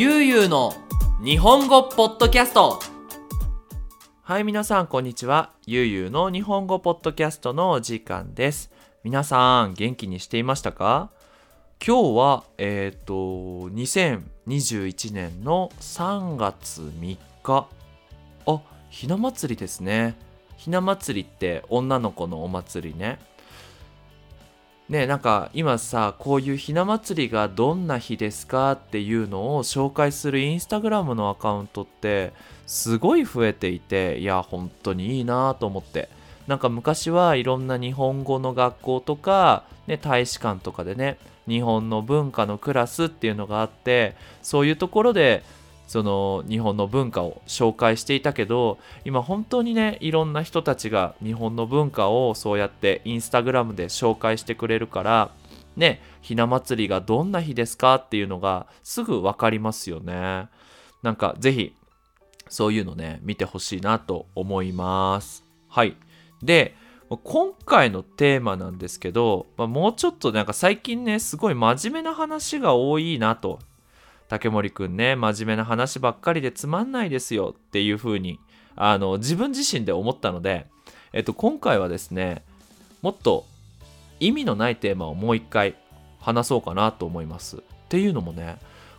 ゆうゆうの日本語ポッドキャストはい、皆さん、こんにちは。ゆうゆうの日本語ポッドキャストのお時間です。皆さん、元気にしていましたか？今日は、えっ、と、2021年の3月3日。あ、ひな祭りですね。ひな祭りって女の子のお祭りね。ねなんか今さこういうひな祭りがどんな日ですかっていうのを紹介するインスタグラムのアカウントってすごい増えていていや本当にいいなと思って。なんか昔はいろんな日本語の学校とか、ね、大使館とかでね日本の文化のクラスっていうのがあってそういうところでその日本の文化を紹介していたけど今本当にねいろんな人たちが日本の文化をそうやってインスタグラムで紹介してくれるからねひな祭りがどんな日ですかっていうのがすぐ分かりますよね。なんかぜひそういうのね見てほしいなと思います。はい。で今回のテーマなんですけど、まあ、もうちょっとなんか最近ねすごい真面目な話が多いなと竹森くんね真面目な話ばっかりでつまんないですよっていう風にあの自分自身で思ったので、えっと、今回はですねもっと意味のないテーマをもう一回話そうかなと思います。っていうのもね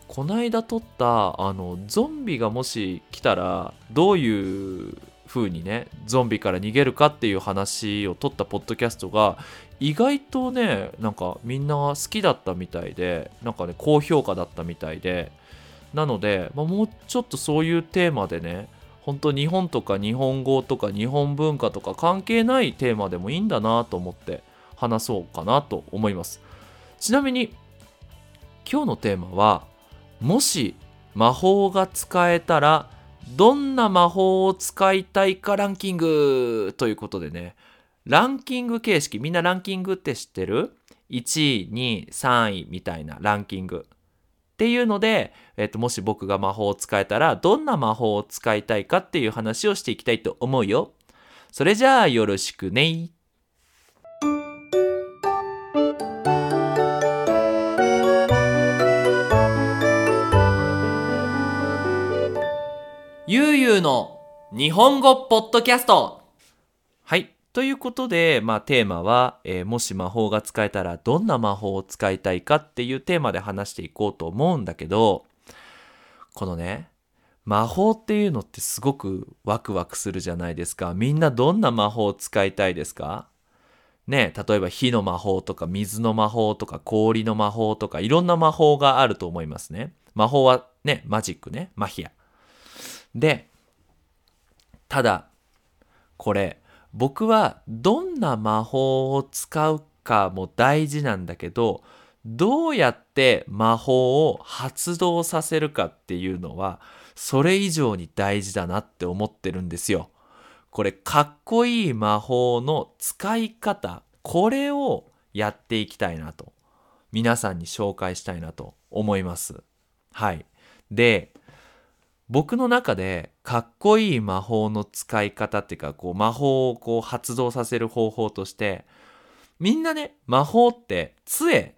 こないだ撮ったあのゾンビがもし来たらどういう風にねゾンビから逃げるかっていう話を撮ったポッドキャストが意外とねなんかみんな好きだったみたいでなんかね高評価だったみたいでなので、まあ、もうちょっとそういうテーマでね本当日本とか日本語とか日本文化とか関係ないテーマでもいいんだなと思って話そうかなと思います。ちなみに今日のテーマはもし魔法が使えたらどんな魔法を使いたいかランキングということでね。ランキング形式みんなランキングって知ってる ?1 位2位3位みたいなランキング。っていうので、えっと、もし僕が魔法を使えたらどんな魔法を使いたいかっていう話をしていきたいと思うよ。それじゃあよろしくね。ゆうゆうの日本語ポッドキャスト。はい。ということで、まあ、テーマは、えーもし魔法が使えたらどんな魔法を使いたいかっていうテーマで話していこうと思うんだけどこのね魔法っていうのってすごくワクワクするじゃないですか。みんなどんな魔法を使いたいですか？ね例えば火の魔法とか水の魔法とか氷の魔法とかいろんな魔法があると思いますね。魔法はねマジックねマヒア。でただこれ僕はどんな魔法を使うかも大事なんだけどどうやって魔法を発動させるかっていうのはそれ以上に大事だなって思ってるんですよ。これかっこいい魔法の使い方これをやっていきたいなと皆さんに紹介したいなと思います。はい。で僕の中でかっこいい魔法の使い方っていうかこう魔法をこう発動させる方法としてみんなね魔法って杖。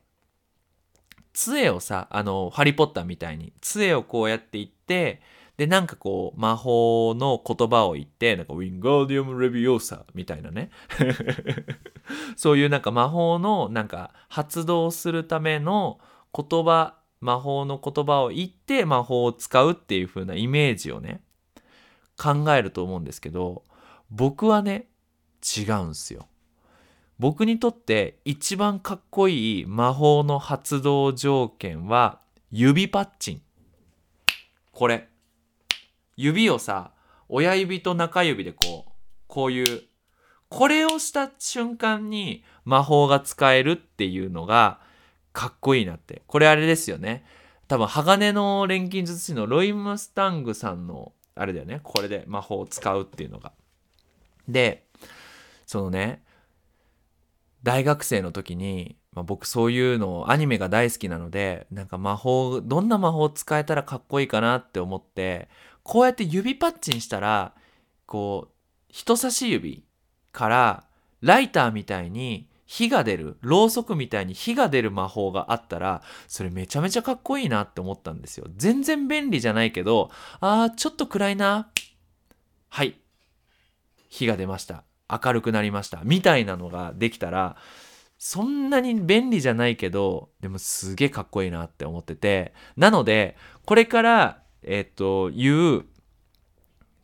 杖をさあのハリー・ポッターみたいに杖をこうやっていってでなんかこう魔法の言葉を言ってなんかウィンガーディウム・レビオーサみたいなね。そういうなんか魔法のなんか発動するための言葉魔法の言葉を言って魔法を使うっていう風なイメージをね考えると思うんですけど僕はね違うんすよ。僕にとって一番かっこいい魔法の発動条件は指パッチン。これ。指をさ親指と中指でこうこういうこれをした瞬間に魔法が使えるっていうのがかっこいいなって。これあれですよね。多分、鋼の錬金術師のロイ・ムスタングさんの、あれだよね。これで魔法を使うっていうのが。で、そのね、大学生の時に、まあ、僕そういうのアニメが大好きなのでなんか魔法どんな魔法使えたらかっこいいかなって思ってこうやって指パッチンしたらこう人差し指からライターみたいに火が出るろうそくみたいに火が出る魔法があったらそれめちゃめちゃかっこいいなって思ったんですよ。全然便利じゃないけどあーちょっと暗いな。はい。火が出ました。明るくなりました。みたいなのができたらそんなに便利じゃないけどでもすげえかっこいいなって思ってて。なのでこれからえっ、と言う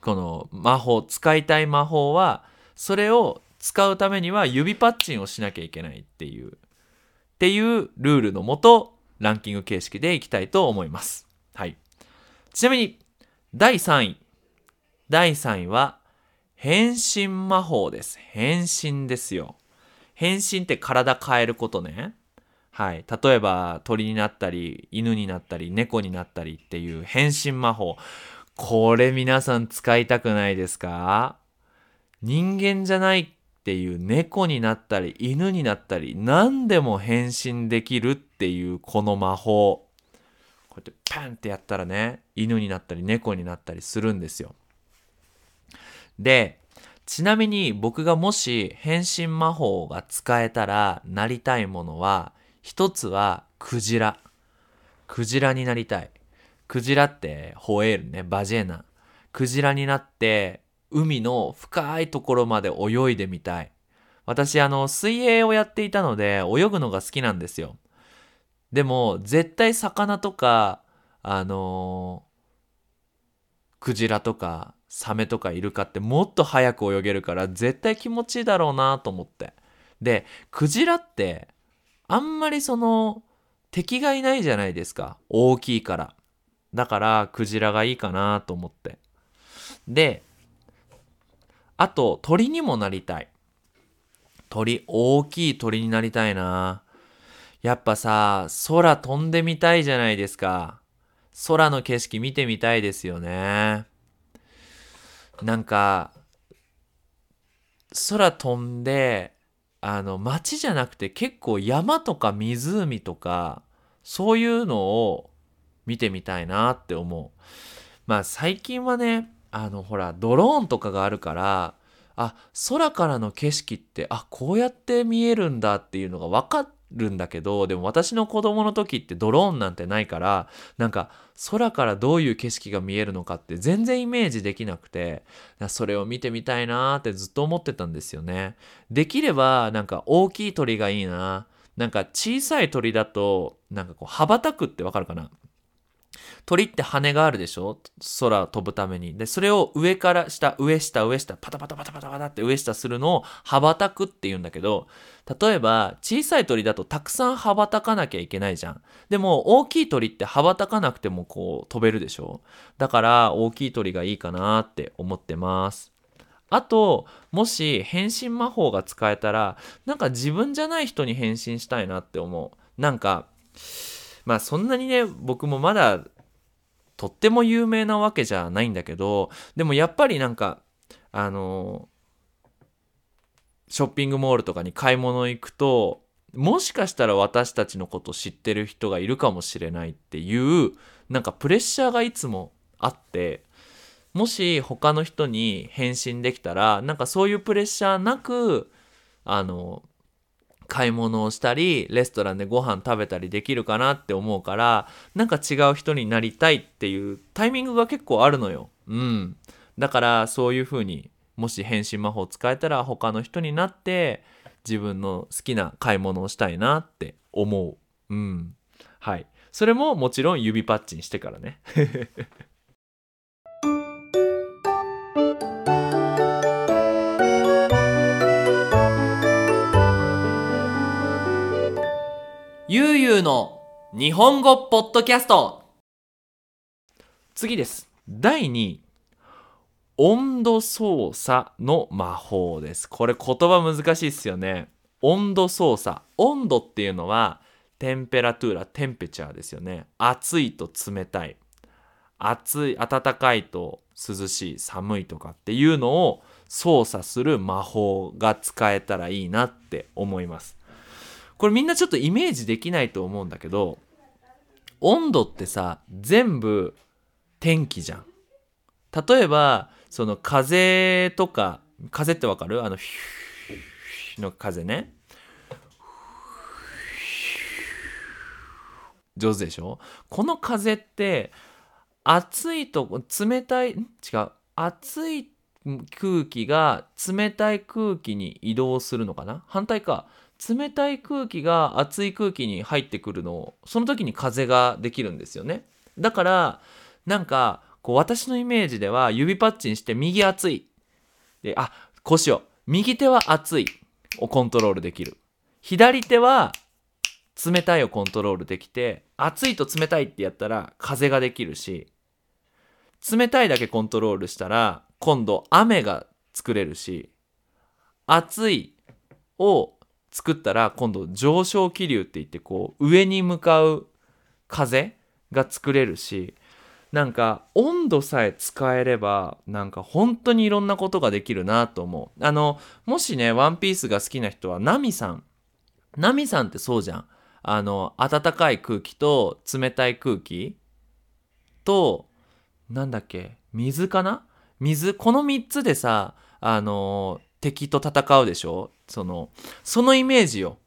この魔法使いたい魔法はそれを使うためには指パッチンをしなきゃいけないっていうっていうルールのもとランキング形式でいきたいと思います。はい。ちなみに第3位。第3位は変身魔法です。変身ですよ。変身って体変えることね。はい。例えば鳥になったり犬になったり猫になったりっていう変身魔法。これ皆さん使いたくないですか？人間じゃないっていう猫になったり犬になったり何でも変身できるっていうこの魔法。こうやってパンってやったらね犬になったり猫になったりするんですよ。でちなみに僕がもし変身魔法が使えたらなりたいものは一つはクジラ。クジラになりたい。クジラってホエールねバジェーナ。クジラになって海の深いところまで泳いでみたい。私あの水泳をやっていたので泳ぐのが好きなんですよ。でも絶対魚とかあのークジラとかサメとかイルカってもっと早く泳げるから絶対気持ちいいだろうなと思って。でクジラってあんまりその敵がいないじゃないですか。大きいから。だからクジラがいいかなと思って。であと鳥にもなりたい。鳥大きい鳥になりたいな。やっぱさ空飛んでみたいじゃないですか。空の景色見てみたいですよね。なんか空飛んであの街じゃなくて結構山とか湖とかそういうのを見てみたいなって思う。まあ最近はねあのほらドローンとかがあるからあ空からの景色ってあこうやって見えるんだっていうのが分かるんだけどでも私の子供の時ってドローンなんてないからなんか空からどういう景色が見えるのかって全然イメージできなくてそれを見てみたいなーってずっと思ってたんですよね。できればなんか大きい鳥がいいな。なんか小さい鳥だとなんかこう羽ばたくってわかるかな？鳥って羽があるでしょ？空を飛ぶために。で、それを上から下、上下、上下、パタパタパタパタパタって上下するのを羽ばたくって言うんだけど、例えば小さい鳥だとたくさん羽ばたかなきゃいけないじゃん。でも大きい鳥って羽ばたかなくてもこう飛べるでしょ？だから大きい鳥がいいかなって思ってます。あと、もし変身魔法が使えたら、なんか自分じゃない人に変身したいなって思う。なんか、まあそんなにね、僕もまだとっても有名なわけじゃないんだけど、でもやっぱりなんか、あのショッピングモールとかに買い物行くと、もしかしたら私たちのこと知ってる人がいるかもしれないっていう、なんかプレッシャーがいつもあって、もし他の人に返信できたら、なんかそういうプレッシャーなく、あの、買い物をしたり、レストランでご飯食べたりできるかなって思うから、なんか違う人になりたいっていうタイミングが結構あるのよ。うん。だからそういう風に、もし変身魔法使えたら他の人になって、自分の好きな買い物をしたいなって思う。うん。はい。それももちろん指パッチンしてからね。ゆうゆうの日本語ポッドキャスト次です。第2位。温度操作の魔法です。これ言葉難しいっすよね。温度操作。温度っていうのはテンペラトゥーラ、テンペチャーですよね。暑いと冷たい。暑い、暖かいと涼しい、寒いとかっていうのを操作する魔法が使えたらいいなって思います。これみんなちょっとイメージできないと思うんだけど温度ってさ全部天気じゃん。例えばその風とか風ってわかる？あのヒューの風ね。上手でしょ？この風って暑いと冷たい違う。暑い空気が冷たい空気に移動するのかな？反対か。冷たい空気が熱い空気に入ってくるのをその時に風ができるんですよね。だからなんかこう私のイメージでは指パッチンして右熱い。であこうしよう。右手は熱い。をコントロールできる。左手は冷たいをコントロールできて熱いと冷たいってやったら風ができるし冷たいだけコントロールしたら今度雨が作れるし熱いを作ったら今度上昇気流って言ってこう上に向かう風が作れるしなんか温度さえ使えればなんか本当にいろんなことができるなと思う。あのもしねワンピースが好きな人はナミさん。ナミさんってそうじゃん。あの暖かい空気と冷たい空気となんだっけ水かな？水この3つでさあの敵と戦うでしょ？そのそのイメージよ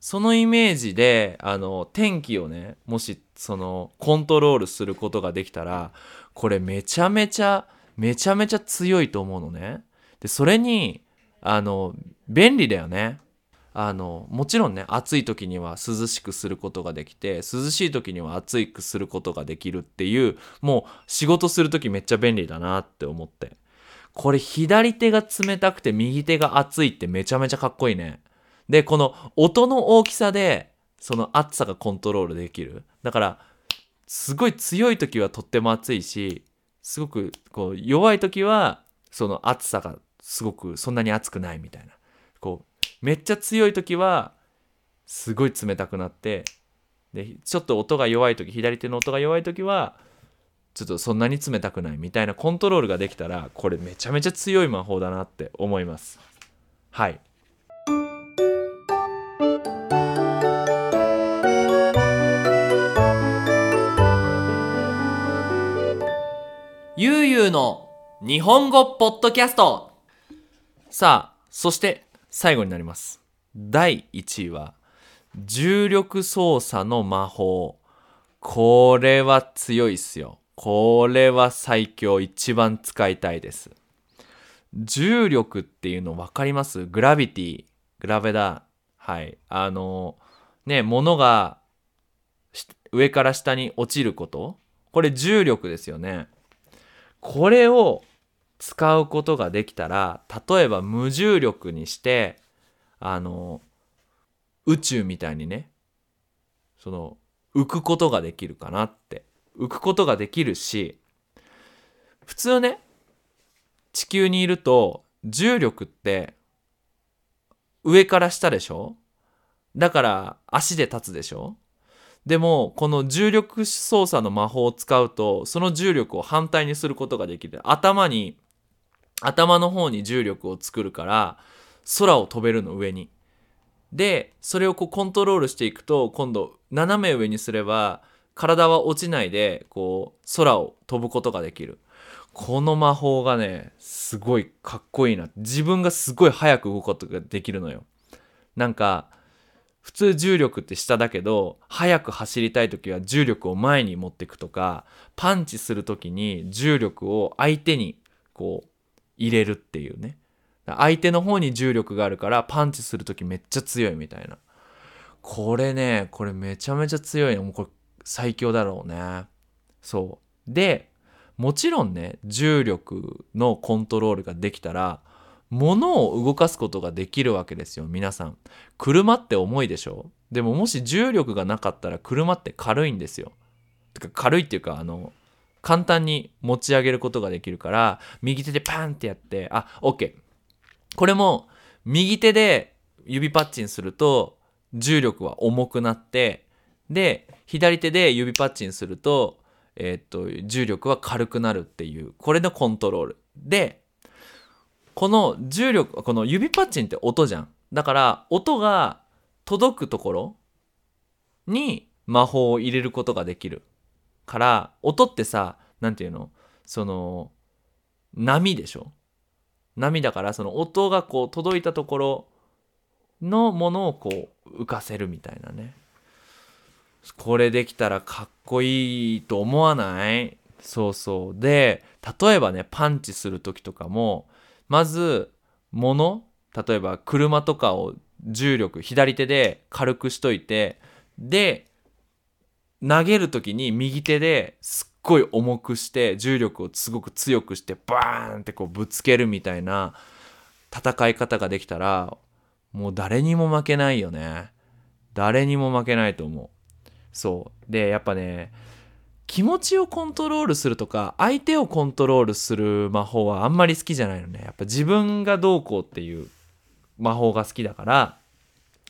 そのイメージであの天気をねもしそのコントロールすることができたらこれめちゃめちゃめちゃめちゃ強いと思うのね。でそれにあの便利だよね。あのもちろんね暑い時には涼しくすることができて涼しい時には暑くすることができるっていうもう仕事する時めっちゃ便利だなって思って。これ左手が冷たくて右手が熱いってめちゃめちゃかっこいいね。でこの音の大きさでその熱さがコントロールできる。だからすごい強い時はとっても熱いしすごくこう弱い時はその熱さがすごくそんなに熱くないみたいな。こうめっちゃ強い時はすごい冷たくなってでちょっと音が弱い時左手の音が弱い時はちょっとそんなに冷たくないみたいなコントロールができたらこれめちゃめちゃ強い魔法だなって思います。はい。ゆうゆうの日本語ポッドキャスト。さあそして最後になります。第1位は重力操作の魔法。これは強いっすよ。これは最強一番使いたいです。重力っていうの分かります？グラビティグラベダーはい。あのね物が上から下に落ちること？これ重力ですよね。これを使うことができたら例えば無重力にしてあの宇宙みたいにねその浮くことができるかなって。浮くことができるし普通ね地球にいると重力って上から下でしょ？だから足で立つでしょ？でもこの重力操作の魔法を使うとその重力を反対にすることができる。頭に頭の方に重力を作るから空を飛べるの上に。でそれをこうコントロールしていくと今度斜め上にすれば体は落ちないでこう空を飛ぶことができる。この魔法がねすごいかっこいいな。自分がすごい早く動くことができるのよ。なんか普通重力って下だけど速く走りたい時は重力を前に持っていくとかパンチする時に重力を相手にこう入れるっていうね。相手の方に重力があるからパンチする時めっちゃ強いみたいな。これねこれめちゃめちゃ強いの。もうこれ最強だろうね。そう。でもちろんね重力のコントロールができたら物を動かすことができるわけですよ皆さん。車って重いでしょ？でももし重力がなかったら車って軽いんですよ。てか軽いっていうかあの簡単に持ち上げることができるから右手でパンってやってあ OK これも右手で指パッチンすると重力は重くなってで左手で指パッチンすると,、え、っと重力は軽くなるっていうこれのコントロール。でこの重力この指パッチンって音じゃん。だから音が届くところに魔法を入れることができる。から音ってさ何て言うの？その波でしょ？波だからその音がこう届いたところのものをこう浮かせるみたいなね。これできたらかっこいいと思わない？そうそう。で例えばねパンチする時とかもまず物例えば車とかを重力左手で軽くしといてで投げる時に右手ですっごい重くして重力をすごく強くしてバーンってこうぶつけるみたいな戦い方ができたらもう誰にも負けないよね。誰にも負けないと思う。そう。でやっぱね気持ちをコントロールするとか相手をコントロールする魔法はあんまり好きじゃないのね。やっぱ自分がどうこうっていう魔法が好きだから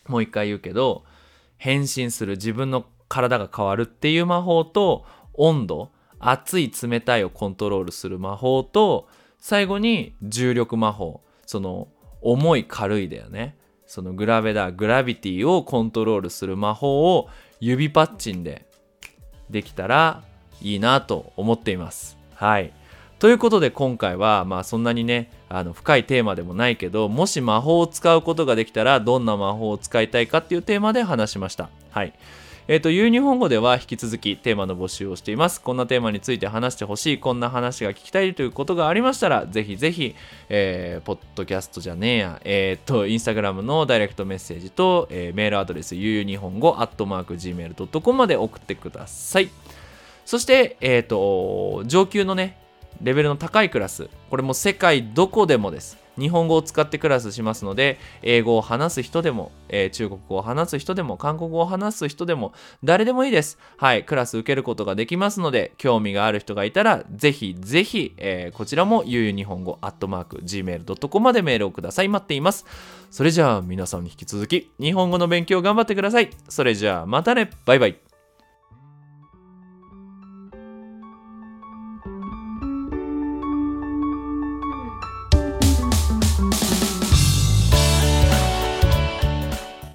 もう一回言うけど変身する自分の体が変わるっていう魔法と温度熱い冷たいをコントロールする魔法と最後に重力魔法その重い軽いだよね。そのグラベダグラビティをコントロールする魔法を指パッチンでできたらいいなと思っています。はい。ということで今回はまあそんなにねあの深いテーマでもないけどもし魔法を使うことができたらどんな魔法を使いたいかっていうテーマで話しました。はい。えっ、ー、と、ゆう日本語では引き続きテーマの募集をしています。こんなテーマについて話してほしい、こんな話が聞きたいということがありましたら、ぜひぜひ、えー、ポッドキャストじゃねえや、えっ、ー、と、インスタグラムのダイレクトメッセージと、えー、メールアドレス、ゆうゆう日本語、アットマーク、gmail.com まで送ってください。そして、えっ、と、上級のね、レベルの高いクラス、これも世界どこでもです。日本語を使ってクラスしますので、英語を話す人でも、えー、中国語を話す人でも、韓国語を話す人でも、誰でもいいです。はい、クラス受けることができますので、興味がある人がいたら、ぜひぜひ、えー、こちらもゆうゆう日本語、アットマーク、gmail.com までメールをください。待っています。それじゃあ、皆さんに引き続き、日本語の勉強頑張ってください。それじゃあ、またね。バイバイ。